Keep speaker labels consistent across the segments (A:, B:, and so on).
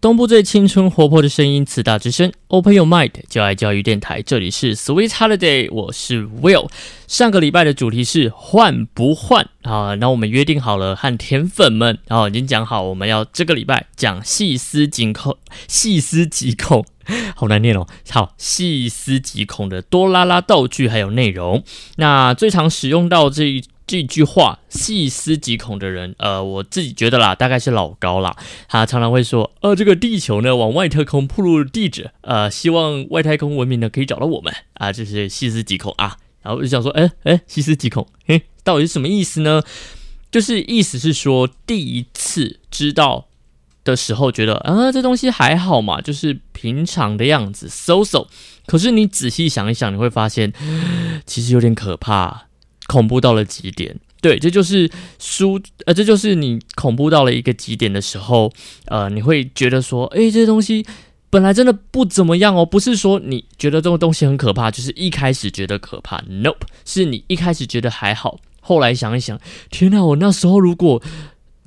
A: 东部最青春活泼的声音，慈大之声，Open Your Mind，就爱教育电台，这里是 Sweet Holiday，我是 Will。上个礼拜的主题是换不换啊？那我们约定好了和甜粉们，然后已经讲好，我们要这个礼拜讲细思极恐，细思极恐，好难念哦。好，细思极恐的多拉拉道具还有内容。那最常使用到这一。这句话细思极恐的人，呃，我自己觉得啦，大概是老高啦。他常常会说，呃，这个地球呢往外太空铺路地址，呃，希望外太空文明呢可以找到我们啊，就是细思极恐啊。然后我就想说，哎哎，细思极恐，嘿，到底是什么意思呢？就是意思是说，第一次知道的时候觉得啊，这东西还好嘛，就是平常的样子，so so。可是你仔细想一想，你会发现，其实有点可怕。恐怖到了极点，对，这就是书，呃，这就是你恐怖到了一个极点的时候，呃，你会觉得说，诶，这些东西本来真的不怎么样哦，不是说你觉得这种东西很可怕，就是一开始觉得可怕，nope，是你一开始觉得还好，后来想一想，天哪，我那时候如果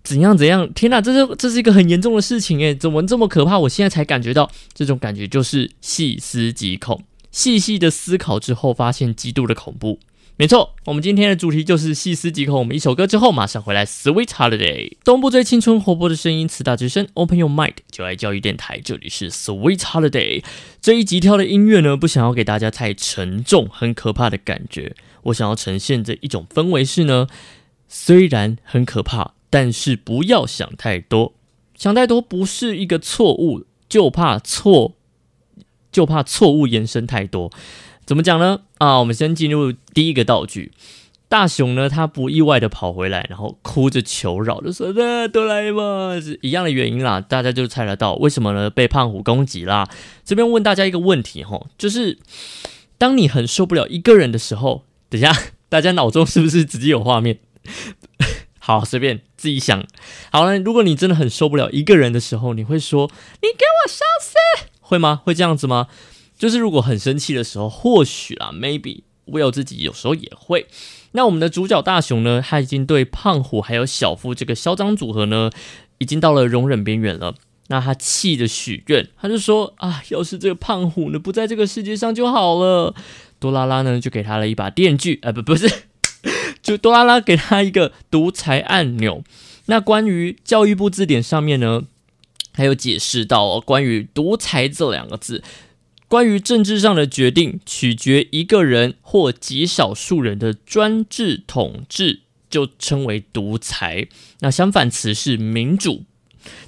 A: 怎样怎样，天哪，这是这是一个很严重的事情，诶，怎么这么可怕？我现在才感觉到这种感觉，就是细思极恐，细细的思考之后，发现极度的恐怖。没错，我们今天的主题就是细思极恐。我们一首歌之后马上回来，Sweet Holiday，东部最青春活泼的声音，慈大之声，Open Your Mind，就爱教育电台，这里是 Sweet Holiday。这一集跳的音乐呢，不想要给大家太沉重、很可怕的感觉，我想要呈现这一种氛围是呢，虽然很可怕，但是不要想太多，想太多不是一个错误，就怕错，就怕错误延伸太多。怎么讲呢？啊，我们先进入第一个道具。大雄呢，他不意外的跑回来，然后哭着求饶，就说：“啊，哆啦 A 梦是一样的原因啦。”大家就猜得到为什么呢？被胖虎攻击啦。这边问大家一个问题哈，就是当你很受不了一个人的时候，等下大家脑中是不是直接有画面？好，随便自己想。好了，如果你真的很受不了一个人的时候，你会说：“你给我消失！”会吗？会这样子吗？就是如果很生气的时候，或许啊，maybe Will 自己有时候也会。那我们的主角大雄呢，他已经对胖虎还有小夫这个嚣张组合呢，已经到了容忍边缘了。那他气的许愿，他就说啊，要是这个胖虎呢不在这个世界上就好了。多拉拉呢就给他了一把电锯，呃不不是，就多拉拉给他一个独裁按钮。那关于教育部字典上面呢，还有解释到哦关于独裁这两个字。关于政治上的决定取决一个人或极少数人的专制统治，就称为独裁。那相反词是民主。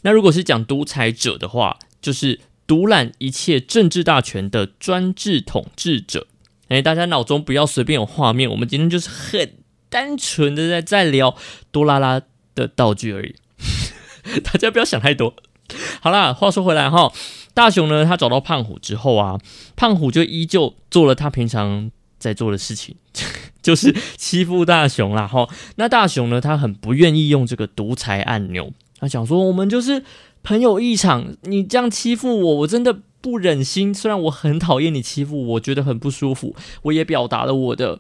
A: 那如果是讲独裁者的话，就是独揽一切政治大权的专制统治者。哎，大家脑中不要随便有画面，我们今天就是很单纯的在在聊多拉拉的道具而已，大家不要想太多。好啦，话说回来哈。大雄呢？他找到胖虎之后啊，胖虎就依旧做了他平常在做的事情，就是欺负大雄啦。哈，那大雄呢？他很不愿意用这个独裁按钮，他想说：“我们就是朋友一场，你这样欺负我，我真的不忍心。虽然我很讨厌你欺负我，觉得很不舒服，我也表达了我的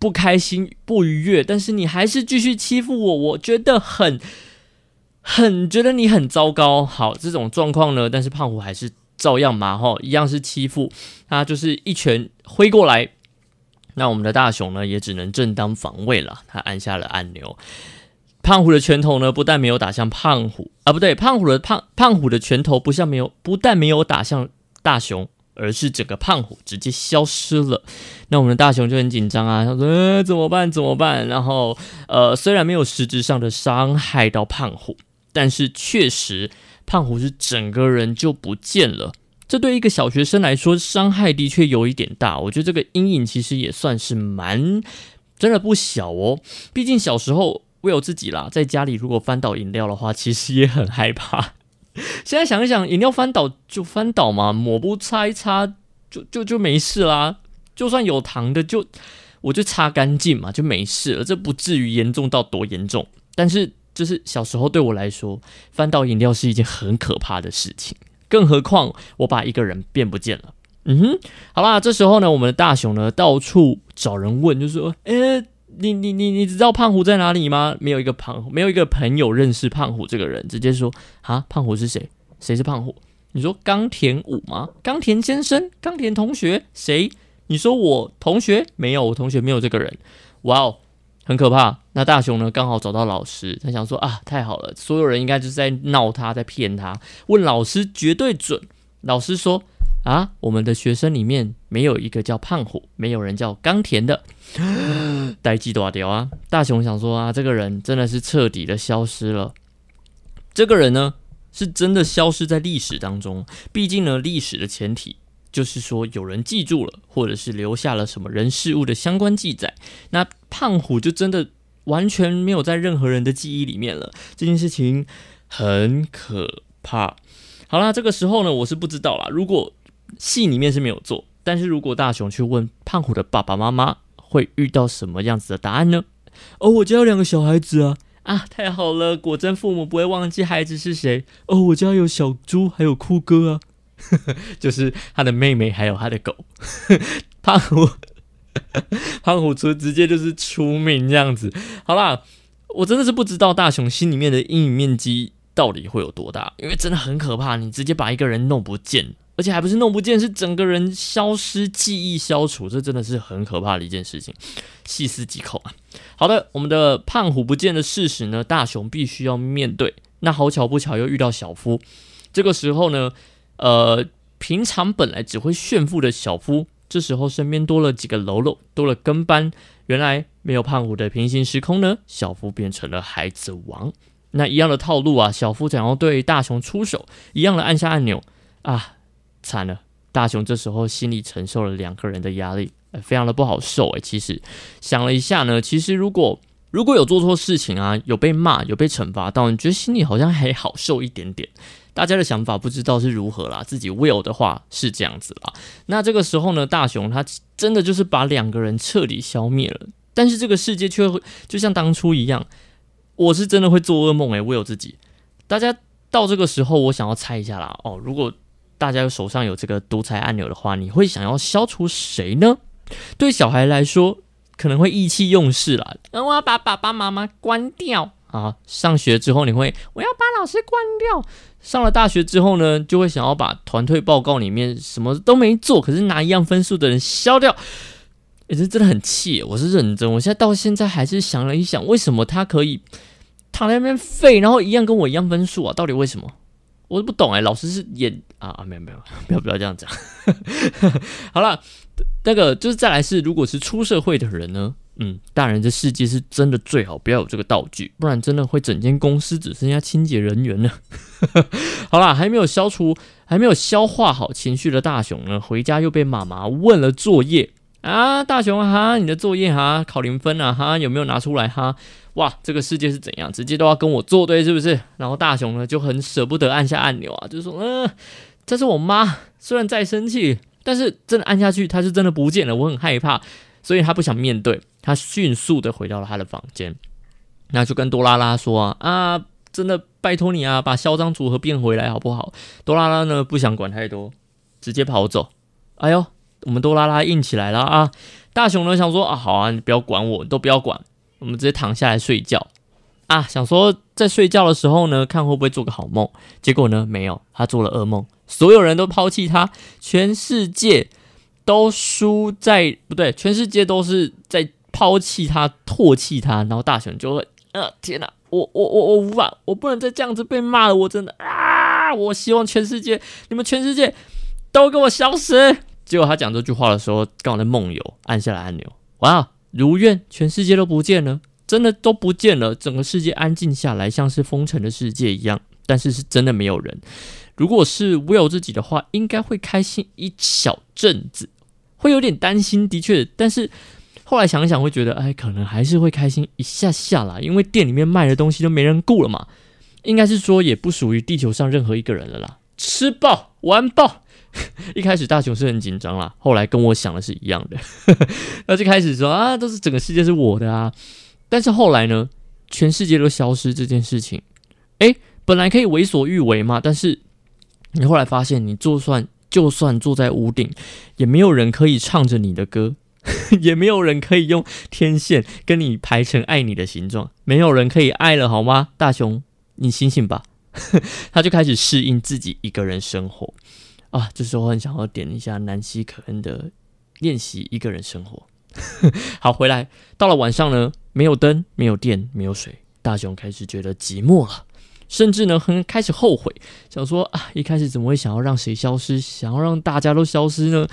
A: 不开心、不愉悦，但是你还是继续欺负我，我觉得很。”很觉得你很糟糕，好这种状况呢，但是胖虎还是照样嘛吼，一样是欺负他，就是一拳挥过来，那我们的大雄呢也只能正当防卫了，他按下了按钮，胖虎的拳头呢不但没有打向胖虎啊，不对，胖虎的胖胖虎的拳头不像没有，不但没有打向大雄，而是整个胖虎直接消失了，那我们的大雄就很紧张啊，他说呃怎么办怎么办？然后呃虽然没有实质上的伤害到胖虎。但是确实，胖虎是整个人就不见了。这对一个小学生来说，伤害的确有一点大。我觉得这个阴影其实也算是蛮真的不小哦。毕竟小时候我有自己啦，在家里如果翻倒饮料的话，其实也很害怕。现在想一想，饮料翻倒就翻倒嘛，抹布擦一擦就就就没事啦。就算有糖的，就我就擦干净嘛，就没事了。这不至于严重到多严重，但是。就是小时候对我来说，翻倒饮料是一件很可怕的事情，更何况我把一个人变不见了。嗯哼，好啦，这时候呢，我们的大雄呢到处找人问，就说：“诶，你你你你知道胖虎在哪里吗？”没有一个胖，没有一个朋友认识胖虎这个人，直接说：“啊，胖虎是谁？谁是胖虎？你说冈田武吗？冈田先生？冈田同学？谁？你说我同学？没有，我同学没有这个人。哇哦，很可怕。那大雄呢？刚好找到老师，他想说啊，太好了，所有人应该就是在闹他，在骗他。问老师绝对准。老师说啊，我们的学生里面没有一个叫胖虎，没有人叫冈田的。呆鸡多屌啊！大雄想说啊，这个人真的是彻底的消失了。这个人呢，是真的消失在历史当中。毕竟呢，历史的前提就是说有人记住了，或者是留下了什么人事物的相关记载。那胖虎就真的完全没有在任何人的记忆里面了。这件事情很可怕。好啦，这个时候呢，我是不知道啦。如果戏里面是没有做，但是如果大雄去问胖虎的爸爸妈妈。会遇到什么样子的答案呢？哦，我家有两个小孩子啊！啊，太好了，果真父母不会忘记孩子是谁。哦，我家有小猪，还有酷哥啊，就是他的妹妹，还有他的狗。胖虎，胖虎出直接就是出名这样子。好啦，我真的是不知道大雄心里面的阴影面积到底会有多大，因为真的很可怕，你直接把一个人弄不见。而且还不是弄不见，是整个人消失、记忆消除，这真的是很可怕的一件事情。细思极恐啊！好的，我们的胖虎不见的事实呢，大雄必须要面对。那好巧不巧又遇到小夫，这个时候呢，呃，平常本来只会炫富的小夫，这时候身边多了几个喽喽，多了跟班。原来没有胖虎的平行时空呢，小夫变成了孩子王。那一样的套路啊，小夫想要对大雄出手，一样的按下按钮啊。惨了，大雄这时候心里承受了两个人的压力，非常的不好受诶，其实想了一下呢，其实如果如果有做错事情啊，有被骂，有被惩罚到，你觉得心里好像还好受一点点。大家的想法不知道是如何啦，自己 will 的话是这样子啦。那这个时候呢，大雄他真的就是把两个人彻底消灭了，但是这个世界却会就像当初一样，我是真的会做噩梦诶 will 自己。大家到这个时候，我想要猜一下啦，哦，如果。大家手上有这个独裁按钮的话，你会想要消除谁呢？对小孩来说，可能会意气用事啦。我要把爸爸妈妈关掉啊！上学之后，你会我要把老师关掉。上了大学之后呢，就会想要把团队报告里面什么都没做，可是拿一样分数的人消掉。也是真的很气，我是认真。我现在到现在还是想了一想，为什么他可以躺在那边废，然后一样跟我一样分数啊？到底为什么？我都不懂哎，老师是演啊啊，没有没有，不要不要这样讲。好了，那个就是再来是，如果是出社会的人呢，嗯，大人这世界是真的最好不要有这个道具，不然真的会整间公司只剩下清洁人员了。好啦，还没有消除，还没有消化好情绪的大雄呢，回家又被妈妈问了作业啊，大雄哈，你的作业哈考零分啊哈，有没有拿出来哈？哇，这个世界是怎样？直接都要跟我作对，是不是？然后大雄呢就很舍不得按下按钮啊，就说：“嗯，这是我妈，虽然再生气，但是真的按下去，她是真的不见了，我很害怕，所以他不想面对，他迅速的回到了他的房间，那就跟多拉拉说啊啊，真的拜托你啊，把嚣张组合变回来好不好？多拉拉呢不想管太多，直接跑走。哎呦，我们多拉拉硬起来了啊！大雄呢想说啊，好啊，你不要管我，都不要管。我们直接躺下来睡觉啊！想说在睡觉的时候呢，看会不会做个好梦。结果呢，没有，他做了噩梦。所有人都抛弃他，全世界都输在不对，全世界都是在抛弃他、唾弃他。然后大雄就会，呃，天哪，我我我我无法，我不能再这样子被骂了。我真的啊！我希望全世界，你们全世界都给我消失。结果他讲这句话的时候，刚好在梦游，按下了按钮，哇！如愿，全世界都不见了，真的都不见了，整个世界安静下来，像是封城的世界一样。但是是真的没有人。如果是 Will 自己的话，应该会开心一小阵子，会有点担心，的确。但是后来想想，会觉得，哎，可能还是会开心一下下啦，因为店里面卖的东西都没人顾了嘛。应该是说，也不属于地球上任何一个人了啦。吃爆，玩爆。一开始大雄是很紧张啦，后来跟我想的是一样的，那就开始说啊，都是整个世界是我的啊。但是后来呢，全世界都消失这件事情，诶，本来可以为所欲为嘛，但是你后来发现，你就算就算坐在屋顶，也没有人可以唱着你的歌，也没有人可以用天线跟你排成爱你的形状，没有人可以爱了，好吗？大雄，你醒醒吧，他就开始适应自己一个人生活啊。这时候很想要点一下南希可恩的练习一个人生活。好，回来到了晚上呢，没有灯，没有电，没有水，大雄开始觉得寂寞了，甚至呢，很开始后悔，想说啊，一开始怎么会想要让谁消失，想要让大家都消失呢？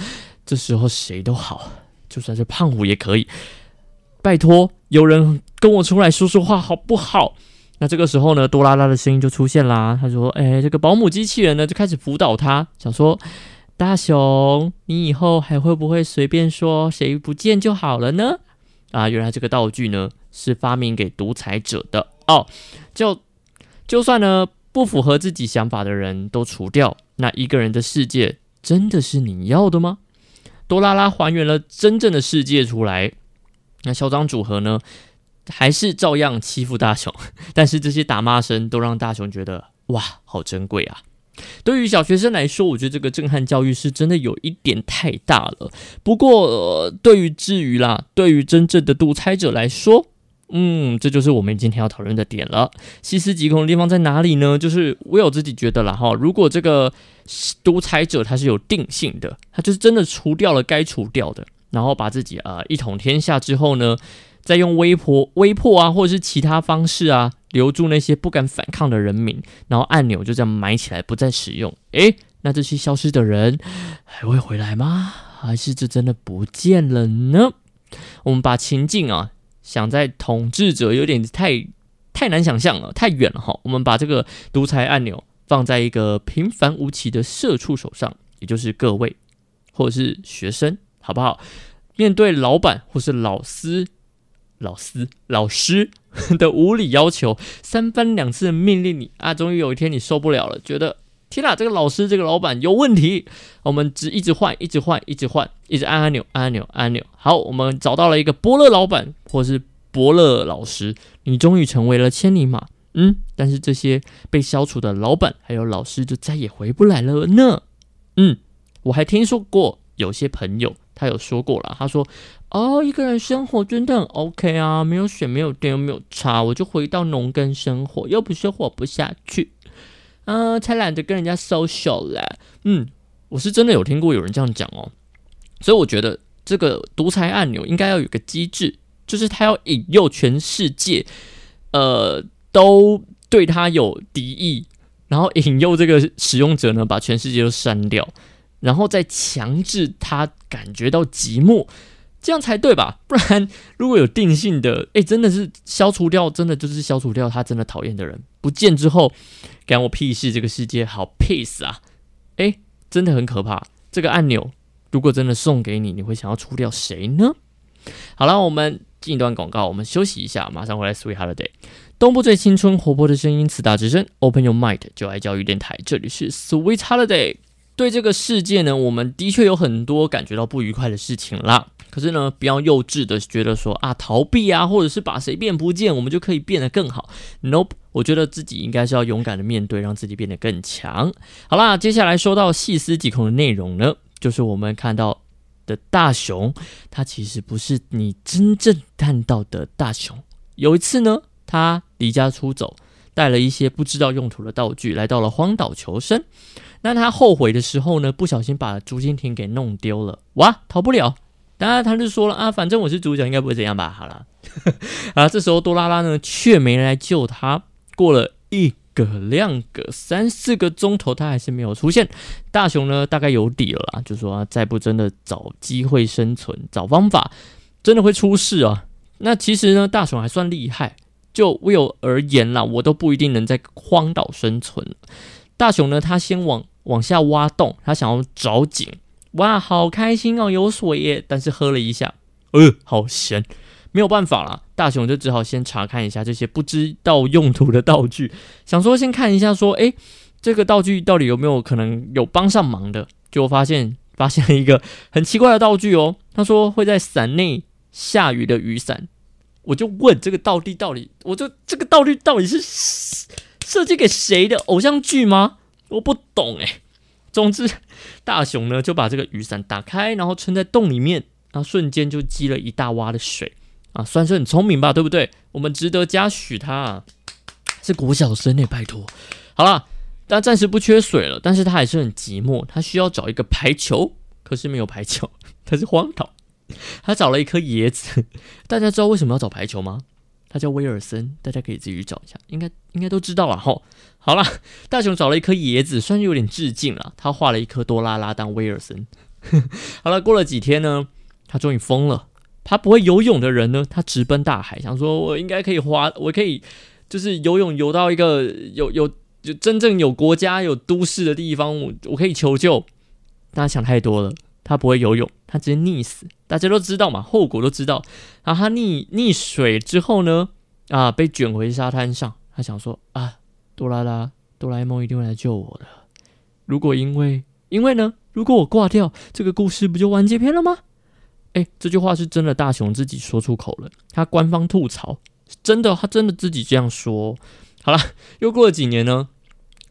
A: 这时候谁都好，就算是胖虎也可以。拜托，有人跟我出来说说话好不好？那这个时候呢，多拉拉的声音就出现啦。他说：“哎，这个保姆机器人呢，就开始辅导他，想说。”大雄，你以后还会不会随便说谁不见就好了呢？啊，原来这个道具呢是发明给独裁者的哦。就就算呢不符合自己想法的人都除掉，那一个人的世界真的是你要的吗？多拉拉还原了真正的世界出来，那嚣张组合呢还是照样欺负大雄，但是这些打骂声都让大雄觉得哇，好珍贵啊！对于小学生来说，我觉得这个震撼教育是真的有一点太大了。不过，对于至于啦，对于真正的独裁者来说，嗯，这就是我们今天要讨论的点了。细思极恐的地方在哪里呢？就是我有自己觉得了哈，如果这个独裁者他是有定性的，他就是真的除掉了该除掉的，然后把自己啊一统天下之后呢？再用微波、微破啊，或者是其他方式啊，留住那些不敢反抗的人民，然后按钮就这样埋起来，不再使用。诶，那这些消失的人还会回来吗？还是这真的不见了呢？我们把情境啊想在统治者有点太太难想象了，太远了哈。我们把这个独裁按钮放在一个平凡无奇的社畜手上，也就是各位或者是学生，好不好？面对老板或是老师。老师老师的无理要求，三番两次命令你啊，终于有一天你受不了了，觉得天哪，这个老师这个老板有问题。我们只一直换，一直换，一直换，一直按按钮，按按钮，按按钮。好，我们找到了一个伯乐老板，或是伯乐老师，你终于成为了千里马。嗯，但是这些被消除的老板还有老师就再也回不来了呢。嗯，我还听说过有些朋友他有说过了，他说。哦，一个人生活真的很 OK 啊，没有水，没有电，又没有茶，我就回到农耕生活，又不是活不下去，嗯，才懒得跟人家 social 嘞。嗯，我是真的有听过有人这样讲哦，所以我觉得这个独裁按钮应该要有个机制，就是他要引诱全世界，呃，都对他有敌意，然后引诱这个使用者呢，把全世界都删掉，然后再强制他感觉到寂寞。这样才对吧？不然如果有定性的，哎，真的是消除掉，真的就是消除掉他真的讨厌的人，不见之后，干我屁事！这个世界好 peace 啊！哎，真的很可怕。这个按钮如果真的送给你，你会想要除掉谁呢？好了，我们进一段广告，我们休息一下，马上回来。Sweet Holiday，东部最青春活泼的声音，慈大之声，Open Your Mind，就爱教育电台，这里是 Sweet Holiday。对这个世界呢，我们的确有很多感觉到不愉快的事情啦。可是呢，不要幼稚的觉得说啊，逃避啊，或者是把谁变不见，我们就可以变得更好。Nope，我觉得自己应该是要勇敢的面对，让自己变得更强。好啦，接下来说到细思极恐的内容呢，就是我们看到的大熊，它其实不是你真正看到的大熊。有一次呢，他离家出走，带了一些不知道用途的道具，来到了荒岛求生。那他后悔的时候呢，不小心把竹蜻蜓给弄丢了，哇，逃不了。当然，他就说了啊，反正我是主角，应该不会怎样吧？好了，啊，这时候多拉拉呢却没来救他。过了一个、两个、三四个钟头，他还是没有出现。大雄呢大概有底了啦，就说再不真的找机会生存、找方法，真的会出事啊。那其实呢，大雄还算厉害，就 Will 而言啦，我都不一定能在荒岛生存。大雄呢，他先往往下挖洞，他想要找井。哇，好开心哦，有水耶！但是喝了一下，呃，好咸，没有办法了。大雄就只好先查看一下这些不知道用途的道具，想说先看一下，说，诶，这个道具到底有没有可能有帮上忙的？就发现发现了一个很奇怪的道具哦。他说会在伞内下雨的雨伞，我就问这个道具到底，我就这个道具到底是设计给谁的偶像剧吗？我不懂诶。总之，大雄呢就把这个雨伞打开，然后撑在洞里面，然后瞬间就积了一大洼的水啊，算是很聪明吧，对不对？我们值得嘉许他。啊是国小生呢，拜托。好了，他暂时不缺水了，但是他还是很寂寞，他需要找一个排球，可是没有排球，他是荒岛。他找了一颗椰子，大家知道为什么要找排球吗？他叫威尔森，大家可以自己去找一下，应该应该都知道了哈。好了，大雄找了一颗椰子，算是有点致敬了。他画了一颗多拉拉当威尔森。好了，过了几天呢，他终于疯了。他不会游泳的人呢，他直奔大海，想说我应该可以滑，我可以就是游泳游到一个有有就真正有国家有都市的地方，我我可以求救。大家想太多了，他不会游泳，他直接溺死。大家都知道嘛，后果都知道。然后他溺溺水之后呢，啊，被卷回沙滩上。他想说啊，多啦啦，哆啦 A 梦一定会来救我的。如果因为因为呢？如果我挂掉，这个故事不就完结篇了吗？诶，这句话是真的，大雄自己说出口了。他官方吐槽，真的，他真的自己这样说。好了，又过了几年呢？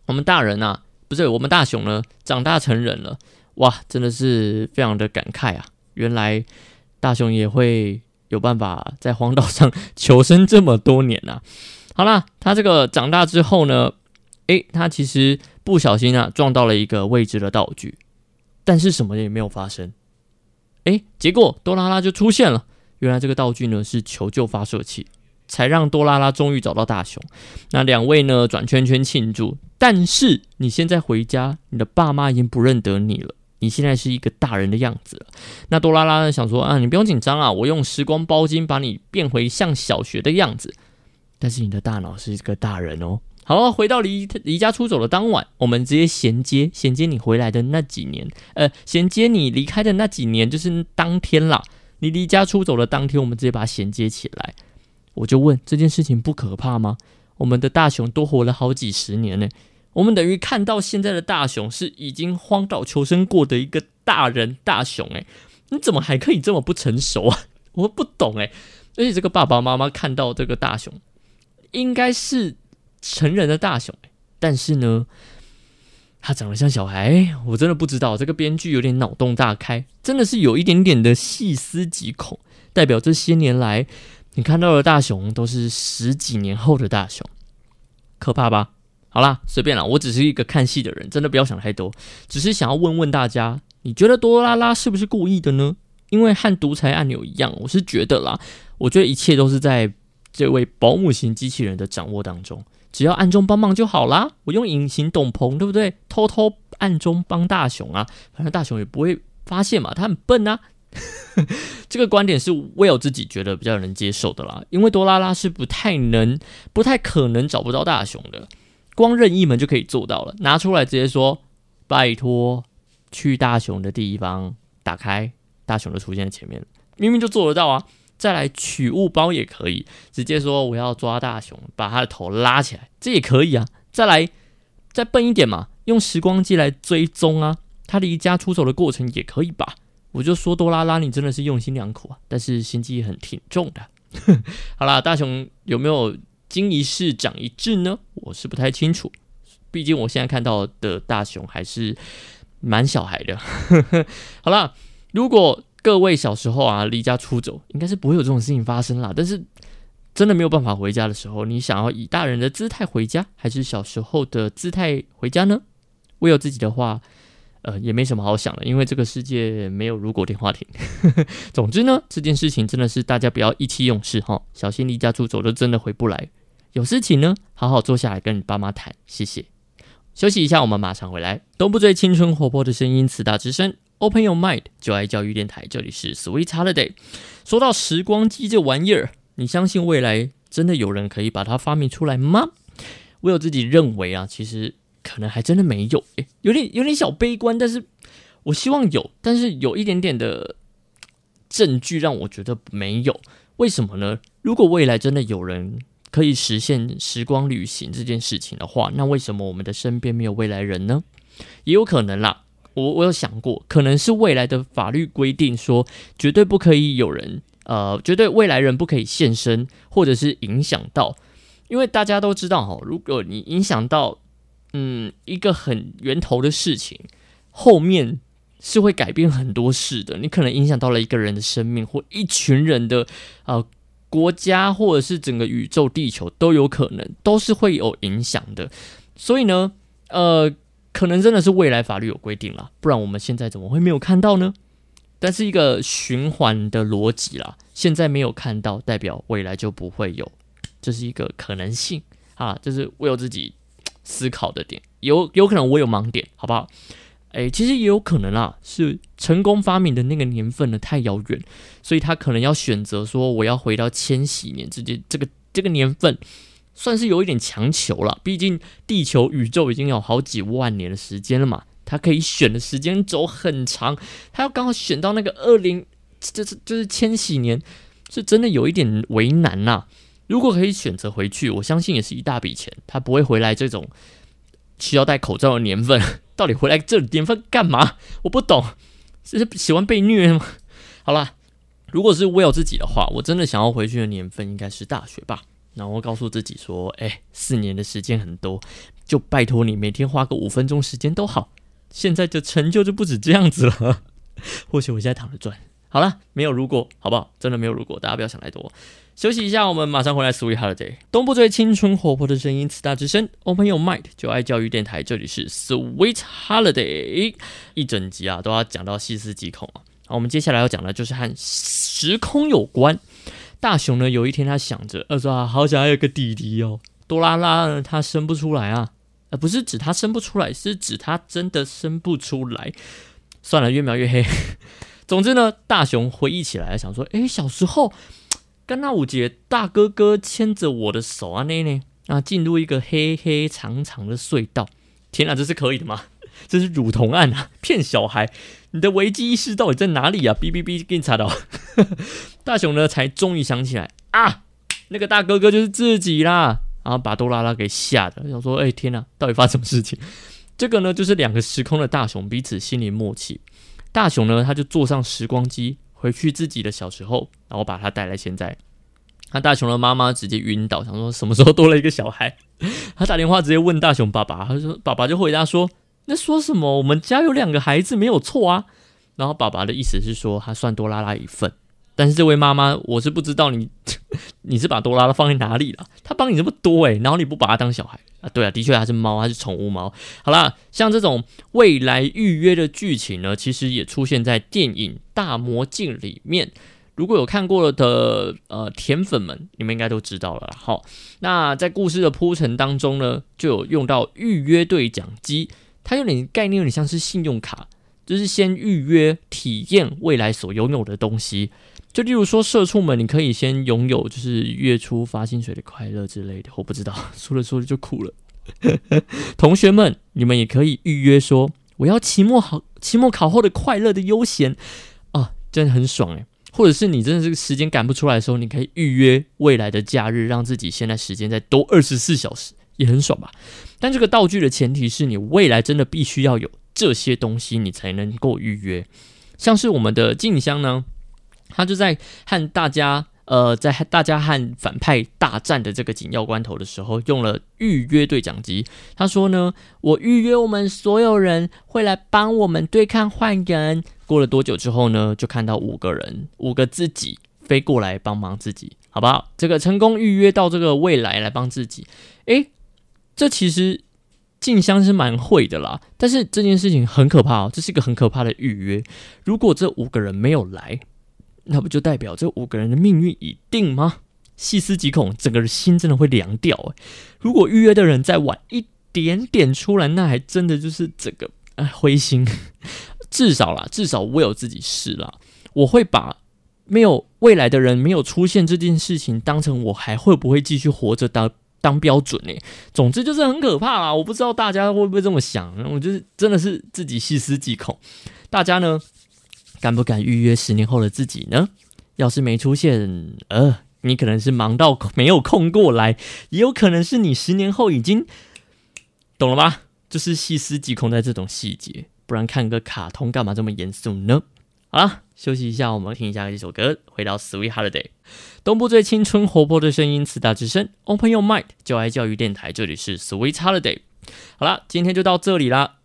A: 我们大人啊，不是我们大雄呢，长大成人了。哇，真的是非常的感慨啊！原来大雄也会有办法在荒岛上求生这么多年啊。好了，他这个长大之后呢，诶，他其实不小心啊撞到了一个未知的道具。但是什么也没有发生，哎，结果多拉拉就出现了。原来这个道具呢是求救发射器，才让多拉拉终于找到大熊。那两位呢转圈圈庆祝。但是你现在回家，你的爸妈已经不认得你了，你现在是一个大人的样子了。那多拉拉呢想说啊，你不用紧张啊，我用时光包金把你变回像小学的样子。但是你的大脑是一个大人哦。好，回到离离家出走的当晚，我们直接衔接衔接你回来的那几年，呃，衔接你离开的那几年，就是当天啦。你离家出走的当天，我们直接把它衔接起来。我就问这件事情不可怕吗？我们的大雄多活了好几十年呢，我们等于看到现在的大雄是已经荒岛求生过的一个大人大雄诶，你怎么还可以这么不成熟啊？我不懂诶。而且这个爸爸妈妈看到这个大熊，应该是。成人的大熊，但是呢，他长得像小孩，我真的不知道。这个编剧有点脑洞大开，真的是有一点点的细思极恐，代表这些年来你看到的大熊都是十几年后的大熊，可怕吧？好啦，随便啦，我只是一个看戏的人，真的不要想太多，只是想要问问大家，你觉得多拉拉是不是故意的呢？因为和独裁按钮一样，我是觉得啦，我觉得一切都是在这位保姆型机器人的掌握当中。只要暗中帮忙就好啦，我用隐形斗篷，对不对？偷偷暗中帮大雄啊，反正大雄也不会发现嘛，他很笨啊。这个观点是 Will 自己觉得比较能接受的啦，因为多拉拉是不太能、不太可能找不到大雄的，光任意门就可以做到了，拿出来直接说拜托去大雄的地方打开，大雄就出现在前面明明就做得到啊。再来取物包也可以，直接说我要抓大熊，把他的头拉起来，这也可以啊。再来，再笨一点嘛，用时光机来追踪啊，他离家出走的过程也可以吧？我就说多拉拉，你真的是用心良苦啊，但是心机很挺重的。好啦，大雄有没有经一事长一智呢？我是不太清楚，毕竟我现在看到的大雄还是蛮小孩的。好啦，如果。各位小时候啊，离家出走，应该是不会有这种事情发生啦。但是真的没有办法回家的时候，你想要以大人的姿态回家，还是小时候的姿态回家呢？我有自己的话，呃，也没什么好想的，因为这个世界没有如果电话亭。总之呢，这件事情真的是大家不要意气用事哈，小心离家出走就真的回不来。有事情呢，好好坐下来跟你爸妈谈。谢谢。休息一下，我们马上回来。都不最青春活泼的声音，慈大之声。Open your mind，就爱教育电台，这里是 Sweet Holiday。说到时光机这玩意儿，你相信未来真的有人可以把它发明出来吗？我有自己认为啊，其实可能还真的没有，诶，有点有点小悲观。但是我希望有，但是有一点点的证据让我觉得没有。为什么呢？如果未来真的有人可以实现时光旅行这件事情的话，那为什么我们的身边没有未来人呢？也有可能啦。我我有想过，可能是未来的法律规定说，绝对不可以有人，呃，绝对未来人不可以现身，或者是影响到，因为大家都知道哈，如果你影响到，嗯，一个很源头的事情，后面是会改变很多事的。你可能影响到了一个人的生命，或一群人的，呃，国家或者是整个宇宙、地球都有可能，都是会有影响的。所以呢，呃，可能真的是未来法律有规定了，不然我们现在怎么会没有看到呢？但是一个循环的逻辑啦，现在没有看到，代表未来就不会有，这是一个可能性啊，这是我有自己思考的点，有有可能我有盲点，好不好？诶，其实也有可能啊，是成功发明的那个年份呢太遥远，所以他可能要选择说我要回到千禧年之间这个这个年份，算是有一点强求了。毕竟地球宇宙已经有好几万年的时间了嘛，他可以选的时间轴很长，他要刚好选到那个二零，就是就是千禧年，是真的有一点为难呐。如果可以选择回去，我相信也是一大笔钱，他不会回来这种需要戴口罩的年份。到底回来这年份干嘛？我不懂，是喜欢被虐吗？好啦，如果是 Will 自己的话，我真的想要回去的年份应该是大学吧。然后告诉自己说：“哎，四年的时间很多，就拜托你每天花个五分钟时间都好。现在的成就就不止这样子了。或许我现在躺着赚。好了，没有如果，好不好？真的没有如果，大家不要想太多。”休息一下，我们马上回来。Sweet Holiday，东部最青春活泼的声音，慈大之声，Open Your Mind，就爱教育电台，这里是 Sweet Holiday。一整集啊，都要讲到细思极恐啊。好，我们接下来要讲的就是和时空有关。大雄呢，有一天他想着，他说：“好想要有个弟弟哦。”多拉拉呢，他生不出来啊，呃，不是指他生不出来，是指他真的生不出来。算了，越描越黑。总之呢，大雄回忆起来，想说：“哎，小时候。”跟那五节大哥哥牵着我的手啊，那呢啊，进入一个黑黑长长的隧道。天啊，这是可以的吗？这是乳童案啊，骗小孩！你的危机意识到底在哪里啊？哔哔哔，给你查到。大雄呢，才终于想起来啊，那个大哥哥就是自己啦。然后把多拉拉给吓的，想说：哎，天哪，到底发生什么事情？这个呢，就是两个时空的大雄彼此心灵默契。大雄呢，他就坐上时光机。回去自己的小时候，然后把他带来现在。他大雄的妈妈直接晕倒，想说什么时候多了一个小孩？他打电话直接问大雄爸爸，他说爸爸就回答说：“那说什么？我们家有两个孩子没有错啊。”然后爸爸的意思是说他算多拉拉一份。但是这位妈妈，我是不知道你 你是把多拉拉放在哪里了？他帮你这么多诶，然后你不把他当小孩啊？对啊，的确它是猫，它是宠物猫。好啦，像这种未来预约的剧情呢，其实也出现在电影《大魔镜》里面。如果有看过的呃甜粉们，你们应该都知道了。好，那在故事的铺陈当中呢，就有用到预约对讲机，它有点概念，有点像是信用卡，就是先预约体验未来所拥有的东西。就例如说，社畜们，你可以先拥有就是月初发薪水的快乐之类的，我不知道，说着说着就哭了。同学们，你们也可以预约说，我要期末好，期末考后的快乐的悠闲啊，真的很爽诶。或者是你真的这个时间赶不出来的时候，你可以预约未来的假日，让自己现在时间再多二十四小时，也很爽吧。但这个道具的前提是你未来真的必须要有这些东西，你才能够预约。像是我们的静香呢。他就在和大家，呃，在大家和反派大战的这个紧要关头的时候，用了预约对讲机。他说呢：“我预约我们所有人会来帮我们对抗坏人。”过了多久之后呢？就看到五个人，五个自己飞过来帮忙自己，好不好？这个成功预约到这个未来来帮自己。诶，这其实静香是蛮会的啦。但是这件事情很可怕哦，这是一个很可怕的预约。如果这五个人没有来，那不就代表这五个人的命运已定吗？细思极恐，整个人心真的会凉掉哎！如果预约的人再晚一点点出来，那还真的就是整个哎灰心。至少啦，至少我有自己试啦，我会把没有未来的人没有出现这件事情当成我还会不会继续活着当当标准哎。总之就是很可怕啦！我不知道大家会不会这么想，我就是真的是自己细思极恐。大家呢？敢不敢预约十年后的自己呢？要是没出现，呃，你可能是忙到没有空过来，也有可能是你十年后已经懂了吧？就是细思极恐在这种细节，不然看个卡通干嘛这么严肃呢？好了，休息一下，我们听一下这首歌，回到 Sweet Holiday，东部最青春活泼的声音，四大之声，Open Your Mind，就爱教育电台，这里是 Sweet Holiday。好了，今天就到这里啦。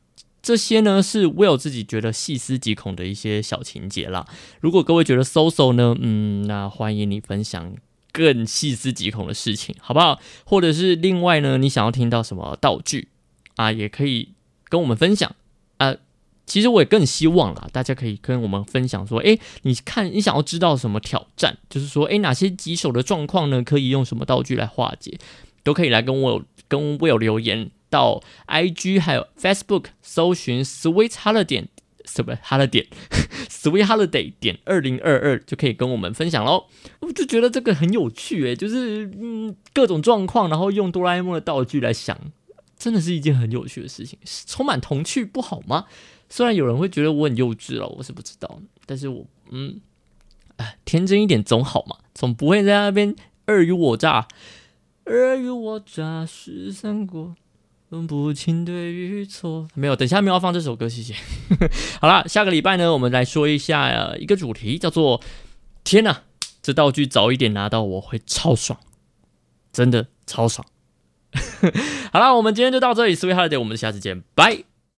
A: 这些呢是 Will 自己觉得细思极恐的一些小情节啦。如果各位觉得 so so 呢，嗯，那欢迎你分享更细思极恐的事情，好不好？或者是另外呢，你想要听到什么道具啊，也可以跟我们分享啊。其实我也更希望啦，大家可以跟我们分享说，诶，你看你想要知道什么挑战，就是说，诶，哪些棘手的状况呢？可以用什么道具来化解，都可以来跟我跟 Will 留言到 IG 还有 Facebook 搜寻 Sweet Holiday 什么 Holiday Sweet Holiday 点二零二二就可以跟我们分享喽。我就觉得这个很有趣诶，就是嗯各种状况，然后用哆啦 A 梦的道具来想，真的是一件很有趣的事情，充满童趣，不好吗？虽然有人会觉得我很幼稚了，我是不知道，但是我嗯，哎，天真一点总好嘛，总不会在那边尔虞我诈，尔虞我诈是三国，分不清对与错。没有，等下没有要放这首歌，谢谢。好了，下个礼拜呢，我们来说一下一个主题，叫做天哪，这道具早一点拿到我会超爽，真的超爽。好了，我们今天就到这里，Sweet Holiday，我们下次见，拜。